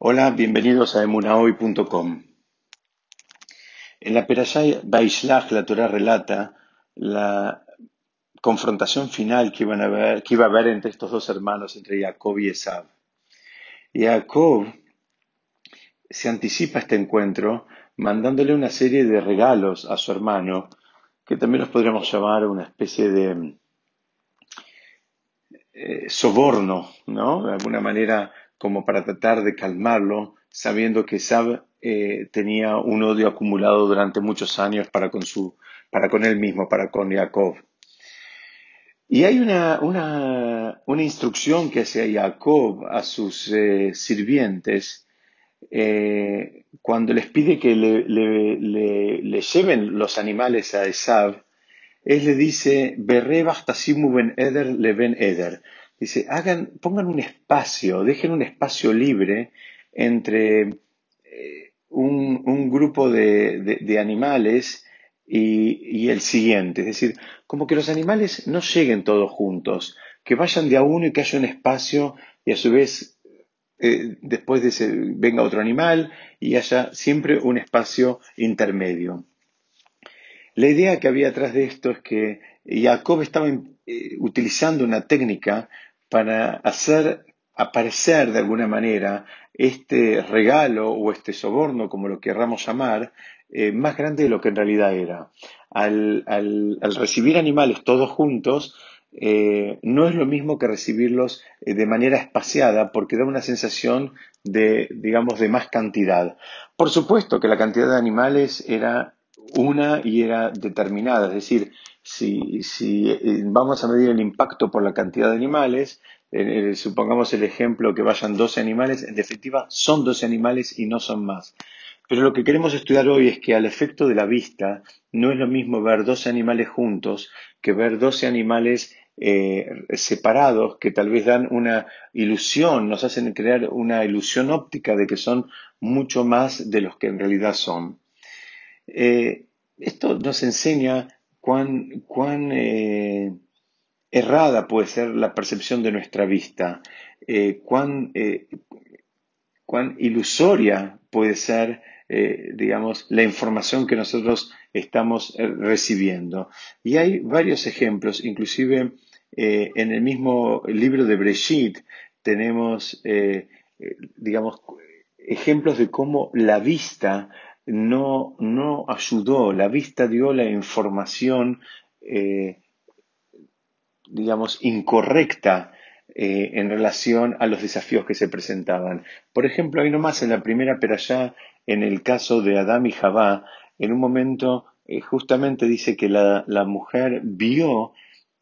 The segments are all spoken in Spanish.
Hola, bienvenidos a emunahoy.com. En la Perashá Baishlach, la Torah relata la confrontación final que, iba a haber entre estos dos hermanos, entre Jacob y Esav. Jacob se anticipa este encuentro mandándole una serie de regalos a su hermano, que también los podríamos llamar una especie de eh, soborno, ¿no? De alguna manera como para tratar de calmarlo, sabiendo que Sab eh, tenía un odio acumulado durante muchos años para con, su, para con él mismo, para con Jacob. Y hay una, una, una instrucción que hace Jacob a sus eh, sirvientes eh, cuando les pide que le, le, le, le, lleven los animales a Esav. Él le dice, ben eder le ben eder. Dice, hagan, pongan un espacio, dejen un espacio libre entre eh, un, un, grupo de, de, animales y, y, el siguiente. Es decir, como que los animales no lleguen todos juntos, que vayan de a uno y que haya un espacio y a su vez eh, después de ese venga otro animal y haya siempre un espacio intermedio. La idea que había atrás de esto es que Jacob estaba eh, utilizando una técnica para hacer aparecer de alguna manera este regalo o este soborno, como lo querramos llamar, eh, más grande de lo que en realidad era. Al, recibir animales todos juntos, eh, no es lo mismo que recibirlos eh, de manera espaciada porque da una sensación de, digamos, de más cantidad. Por supuesto que la cantidad de animales era una y era determinada, es decir, si, si eh, vamos a medir el impacto por la cantidad de animales, eh, supongamos el ejemplo que vayan 12 animales, en definitiva son 12 animales y no son más. Pero lo que queremos estudiar hoy es que al efecto de la vista no es lo mismo ver 12 animales juntos que ver 12 animales eh, separados que tal vez dan una ilusión, nos hacen crear una ilusión óptica de que son mucho más de los que en realidad son. Eh, esto nos enseña cuán, cuán eh, errada puede ser la percepción de nuestra vista, eh, cuán, eh, cuán, ilusoria puede ser, digamos, la información que nosotros estamos recibiendo. Y hay varios ejemplos, inclusive en el mismo libro de Breshit tenemos, digamos, ejemplos de cómo la vista no, no ayudó, la vista dio la información, eh, digamos, incorrecta eh, en relación a los desafíos que se presentaban. Por ejemplo, hay nomás en la primera perashá, en el caso de Adán y Jabá, en un momento eh, justamente dice que la, la mujer vio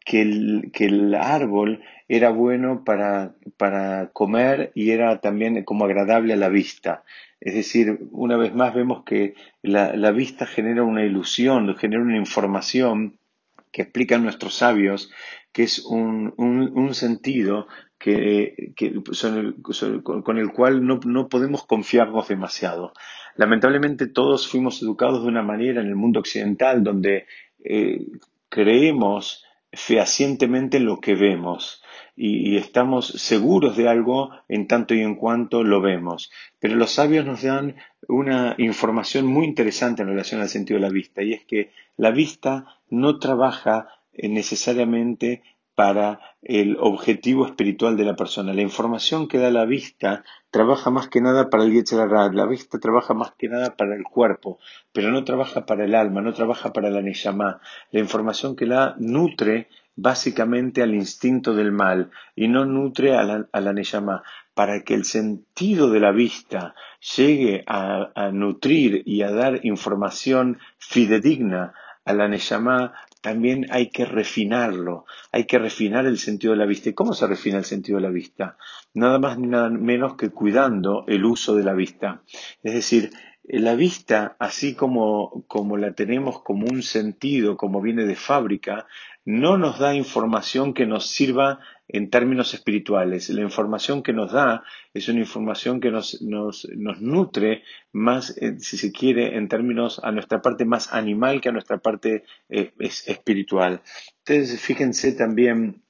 que el, que el, árbol era bueno para, para comer y era también como agradable a la vista. Es decir, una vez más vemos que la, la vista genera una ilusión, genera una información que explican nuestros sabios, que es un, un, sentido que, que con el cual no, no, podemos confiarnos demasiado. Lamentablemente todos fuimos educados de una manera en el mundo occidental donde eh, creemos fehacientemente en lo que vemos y, y, estamos seguros de algo en tanto y en cuanto lo vemos. Pero los sabios nos dan una información muy interesante en relación al sentido de la vista y es que la vista no trabaja necesariamente para el objetivo espiritual de la persona. La información que da la vista trabaja más que nada para el Yetzirah, la vista trabaja más que nada para el cuerpo, pero no trabaja para el alma, no trabaja para la Neshama. La información que da nutre básicamente al instinto del mal y no nutre a la, a la. Para que el sentido de la vista llegue a, a nutrir y a dar información fidedigna a la Neshama, también hay que refinarlo, hay que refinar el sentido de la vista. ¿Y cómo se refina el sentido de la vista? Nada más ni nada menos que cuidando el uso de la vista. Es decir, la vista, así como, como la tenemos como un sentido, como viene de fábrica, no nos da información que nos sirva en términos espirituales. La información que nos da es una información que nos, nos, nutre más, eh, si se quiere, en términos a nuestra parte más animal que a nuestra parte eh, es, espiritual. Entonces, fíjense también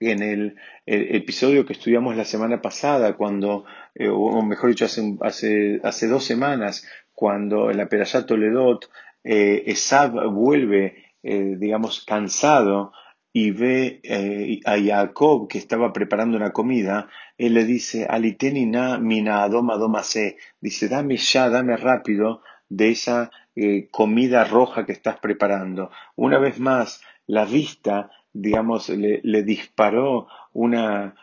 en el, episodio que estudiamos la semana pasada, cuando, eh, o mejor dicho, hace, hace, hace dos semanas, cuando en la Perashat Toledot Esab vuelve, eh, digamos, cansado y ve eh, a Jacob que estaba preparando una comida, él le dice, mina adoma adoma se, dice, dame ya, dame rápido de esa eh, comida roja que estás preparando. Una vez más, la vista, digamos, le, disparó una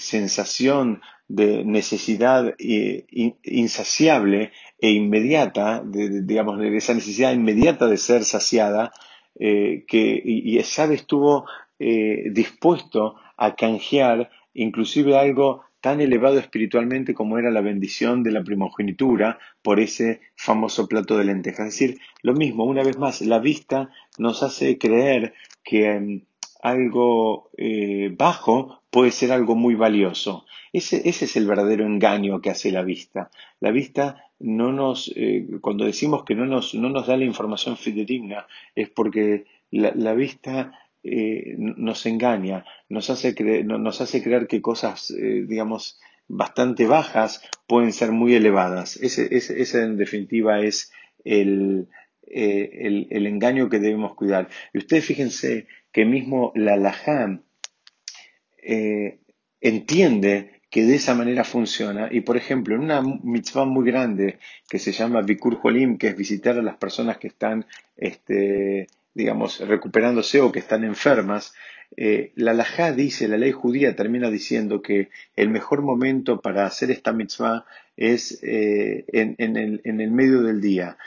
sensación de necesidad insaciable e inmediata, digamos, de esa necesidad inmediata de ser saciada, eh, que, y, Esab estuvo eh, dispuesto a canjear inclusive algo tan elevado espiritualmente como era la bendición de la primogenitura por ese famoso plato de lentejas. Es decir, lo mismo, una vez más, la vista nos hace creer que em, algo eh, bajo puede ser algo muy valioso. Ese, ese, es el verdadero engaño que hace la vista. La vista no nos, eh, cuando decimos que no nos, no nos da la información fidedigna, es porque la, vista eh, nos engaña, nos hace, creer, nos hace creer que cosas, digamos, bastante bajas pueden ser muy elevadas. Ese, ese, en definitiva es el, el, el, engaño que debemos cuidar. Y ustedes fíjense que mismo la Lajam eh, entiende que de esa manera funciona y por ejemplo en una mitzvah muy grande que se llama Bikur Holim, que es visitar a las personas que están este, digamos recuperándose o que están enfermas, eh, la Lajá dice, la ley judía termina diciendo que el mejor momento para hacer esta mitzvah es eh, en, el, medio del día.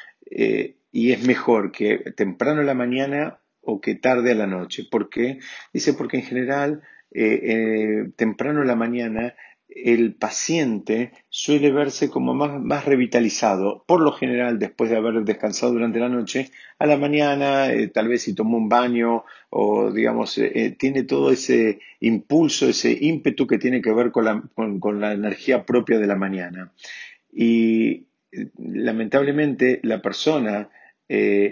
y es mejor que temprano en la mañana o que tarde a la noche. ¿Por qué? Dice porque en general, eh, eh, temprano en la mañana, el paciente suele verse como más, revitalizado, por lo general después de haber descansado durante la noche, a la mañana, eh, tal vez si tomó un baño o digamos, tiene todo ese impulso, ese ímpetu que tiene que ver con la, con la energía propia de la mañana. Y lamentablemente la persona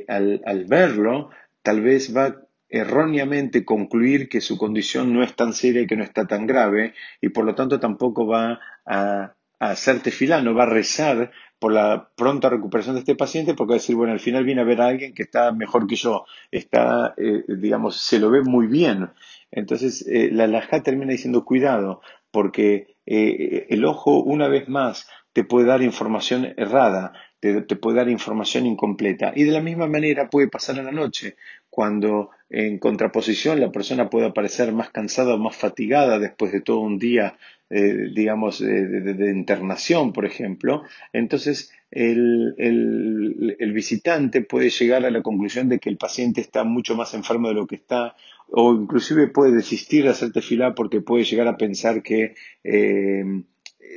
al, al, verlo tal vez va erróneamente concluir que su condición no es tan seria y que no está tan grave y por lo tanto tampoco va a, hacer tefilá, no va a rezar por la pronta recuperación de este paciente porque va a decir, bueno, al final viene a ver a alguien que está mejor que yo, está, eh, digamos, se lo ve muy bien. Entonces, eh, la alajá termina diciendo, cuidado, porque eh, el ojo, una vez más, te puede dar información errada, te, puede dar información incompleta. Y de la misma manera puede pasar en la noche, cuando en contraposición la persona puede aparecer más cansada o más fatigada después de todo un día, eh, digamos, de, internación, por ejemplo. Entonces, el, el, visitante puede llegar a la conclusión de que el paciente está mucho más enfermo de lo que está, o inclusive puede desistir de hacer tefilá porque puede llegar a pensar que eh,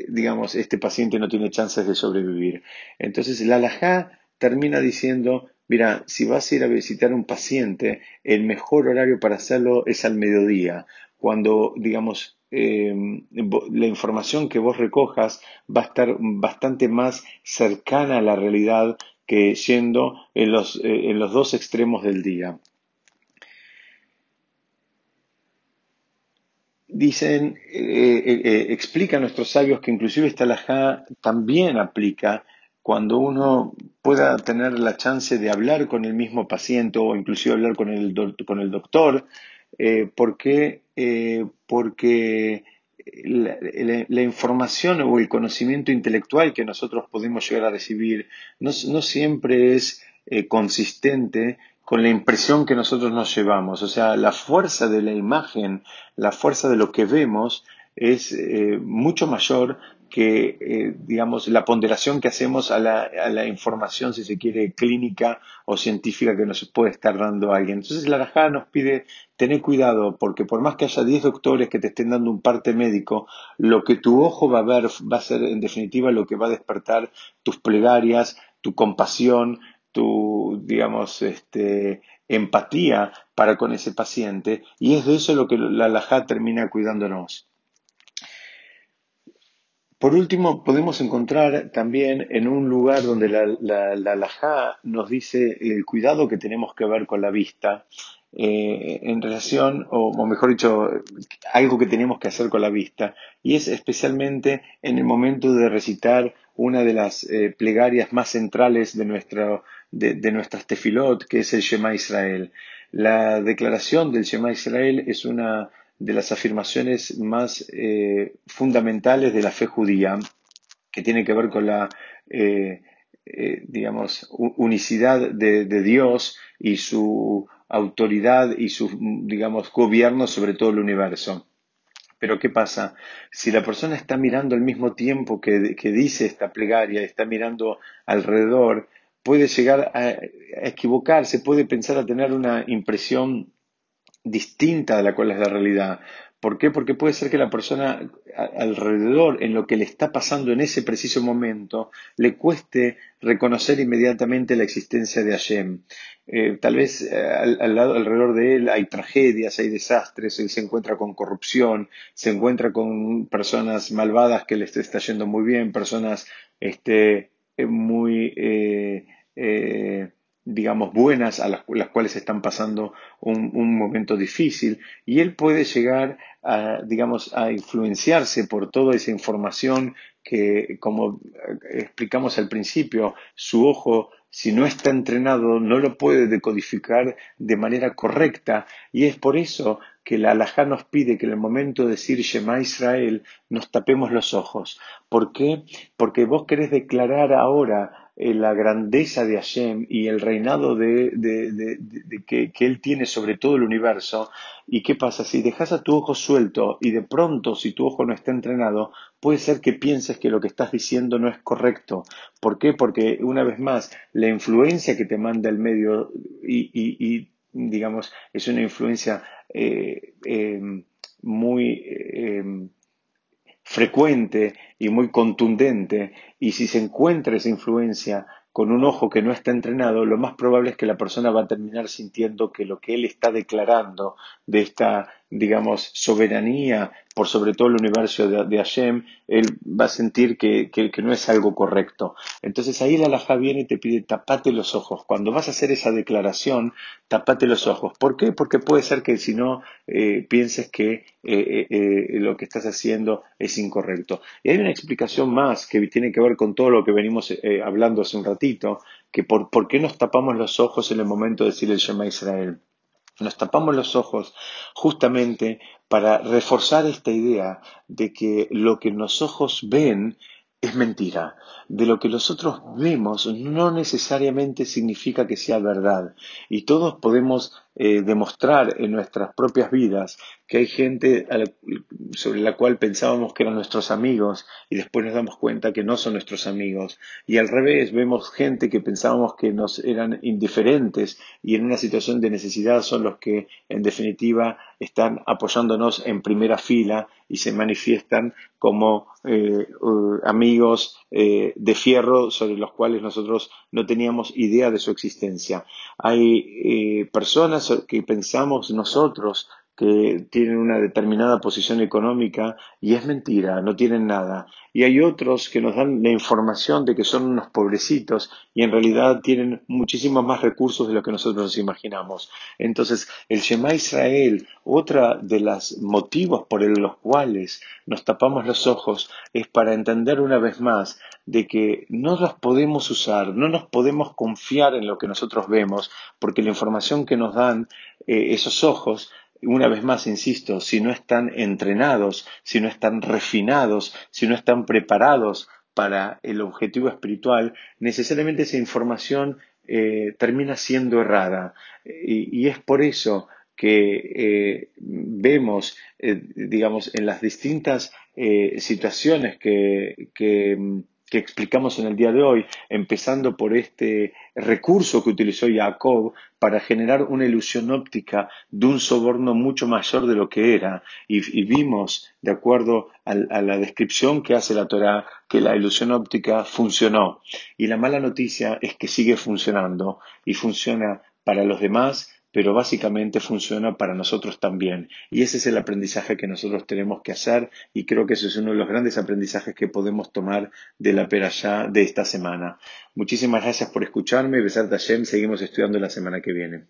digamos, este paciente no tiene chances de sobrevivir. Entonces, la alajá termina diciendo, mira, si vas a ir a visitar a un paciente, el mejor horario para hacerlo es al mediodía, cuando, digamos, em, la información que vos recojas va a estar bastante más cercana a la realidad que yendo en los, eh, en los dos extremos del día. Dicen, eh, eh, eh, explica a nuestros sabios que inclusive esta alajá también aplica cuando uno pueda tener la chance de hablar con el mismo paciente o inclusive hablar con el, con el doctor, porque, porque la, información o el conocimiento intelectual que nosotros podemos llegar a recibir no, no siempre es consistente con la impresión que nosotros nos llevamos. O sea, la fuerza de la imagen, la fuerza de lo que vemos es eh, mucho mayor que, eh, digamos, la ponderación que hacemos a la, a la, información, si se quiere, clínica o científica que nos puede estar dando alguien. Entonces, la Rajá nos pide tener cuidado, porque por más que haya 10 doctores que te estén dando un parte médico, lo que tu ojo va a ver va a ser, en definitiva, lo que va a despertar tus plegarias, tu compasión, tu, digamos, este, empatía para con ese paciente y es de eso lo que la alajá termina cuidándonos. Por último, podemos encontrar también en un lugar donde la, la, nos dice el cuidado que tenemos que ver con la vista, eh, en relación, o, mejor dicho, algo que tenemos que hacer con la vista, y es especialmente en el momento de recitar una de las eh, plegarias más centrales de, nuestro, de, de nuestras tefilot, que es el Shema Israel. La declaración del Shema Israel es una de las afirmaciones más eh, fundamentales de la fe judía, que tiene que ver con la, digamos, unicidad de, de Dios y su autoridad y su, digamos, gobierno sobre todo el universo. Pero ¿qué pasa? Si la persona está mirando al mismo tiempo que, dice esta plegaria, está mirando alrededor, puede llegar a, equivocarse, puede pensar a tener una impresión distinta de la cual es la realidad. ¿Por qué? Porque puede ser que la persona alrededor, en lo que le está pasando en ese preciso momento, le cueste reconocer inmediatamente la existencia de Hashem. Eh, tal vez eh, al, alrededor de él hay tragedias, hay desastres, él se encuentra con corrupción, se encuentra con personas malvadas que le está yendo muy bien, personas este, eh, muy digamos, buenas a las, cuales están pasando un, momento difícil. Y él puede llegar a, digamos, a influenciarse por toda esa información que, como explicamos al principio, su ojo, si no está entrenado, no lo puede decodificar de manera correcta. Y es por eso que la halajá nos pide que en el momento de decir Shema Israel nos tapemos los ojos. ¿Por qué? Porque vos querés declarar ahora eh, la grandeza de Hashem y el reinado de, que, Él tiene sobre todo el universo. ¿Y qué pasa? Si dejas a tu ojo suelto y de pronto, si tu ojo no está entrenado, puede ser que pienses que lo que estás diciendo no es correcto. ¿Por qué? Porque, una vez más, la influencia que te manda el medio y, digamos, es una influencia eh, eh, muy frecuente y muy contundente, y si se encuentra esa influencia con un ojo que no está entrenado, lo más probable es que la persona va a terminar sintiendo que lo que él está declarando de esta, digamos, soberanía por sobre todo el universo de, Hashem, él va a sentir que, no es algo correcto. Entonces ahí la alhaja viene y te pide tapate los ojos. Cuando vas a hacer esa declaración, tapate los ojos. ¿Por qué? Porque puede ser que si no eh, pienses que eh, eh, lo que estás haciendo es incorrecto. Y hay una explicación más que tiene que ver con todo lo que venimos hablando hace un ratito, que por, por qué nos tapamos los ojos en el momento de decir el Shema Israel. Nos tapamos los ojos justamente para reforzar esta idea de que lo que los ojos ven es mentira. De lo que nosotros vemos no necesariamente significa que sea verdad. Y todos podemos eh, demostrar en nuestras propias vidas que hay gente sobre la cual pensábamos que eran nuestros amigos y después nos damos cuenta que no son nuestros amigos. Y al revés, vemos gente que pensábamos que nos eran indiferentes y en una situación de necesidad son los que en definitiva están apoyándonos en primera fila y se manifiestan como eh, amigos eh, de fierro sobre los cuales nosotros no teníamos idea de su existencia. Hay personas que pensamos nosotros que tienen una determinada posición económica y es mentira, no tienen nada. Y hay otros que nos dan la información de que son unos pobrecitos y en realidad tienen muchísimos más recursos de lo que nosotros nos imaginamos. Entonces, el Shema Israel, otra de los motivos por los cuales nos tapamos los ojos es para entender una vez más de que no los podemos usar, no nos podemos confiar en lo que nosotros vemos, porque la información que nos dan eh, esos ojos una vez más, insisto, si no están entrenados, si no están refinados, si no están preparados para el objetivo espiritual, necesariamente esa información eh, termina siendo errada. Y, es por eso que eh, vemos, digamos, en las distintas situaciones que, que explicamos en el día de hoy, empezando por este recurso que utilizó Jacob para generar una ilusión óptica de un soborno mucho mayor de lo que era. Y, vimos, de acuerdo a, la descripción que hace la Torah, que la ilusión óptica funcionó. Y la mala noticia es que sigue funcionando y funciona para los demás pero básicamente funciona para nosotros también. Y ese es el aprendizaje que nosotros tenemos que hacer y creo que ese es uno de los grandes aprendizajes que podemos tomar de la perashá de esta semana. Muchísimas gracias por escucharme. Besar Tashem, seguimos estudiando la semana que viene.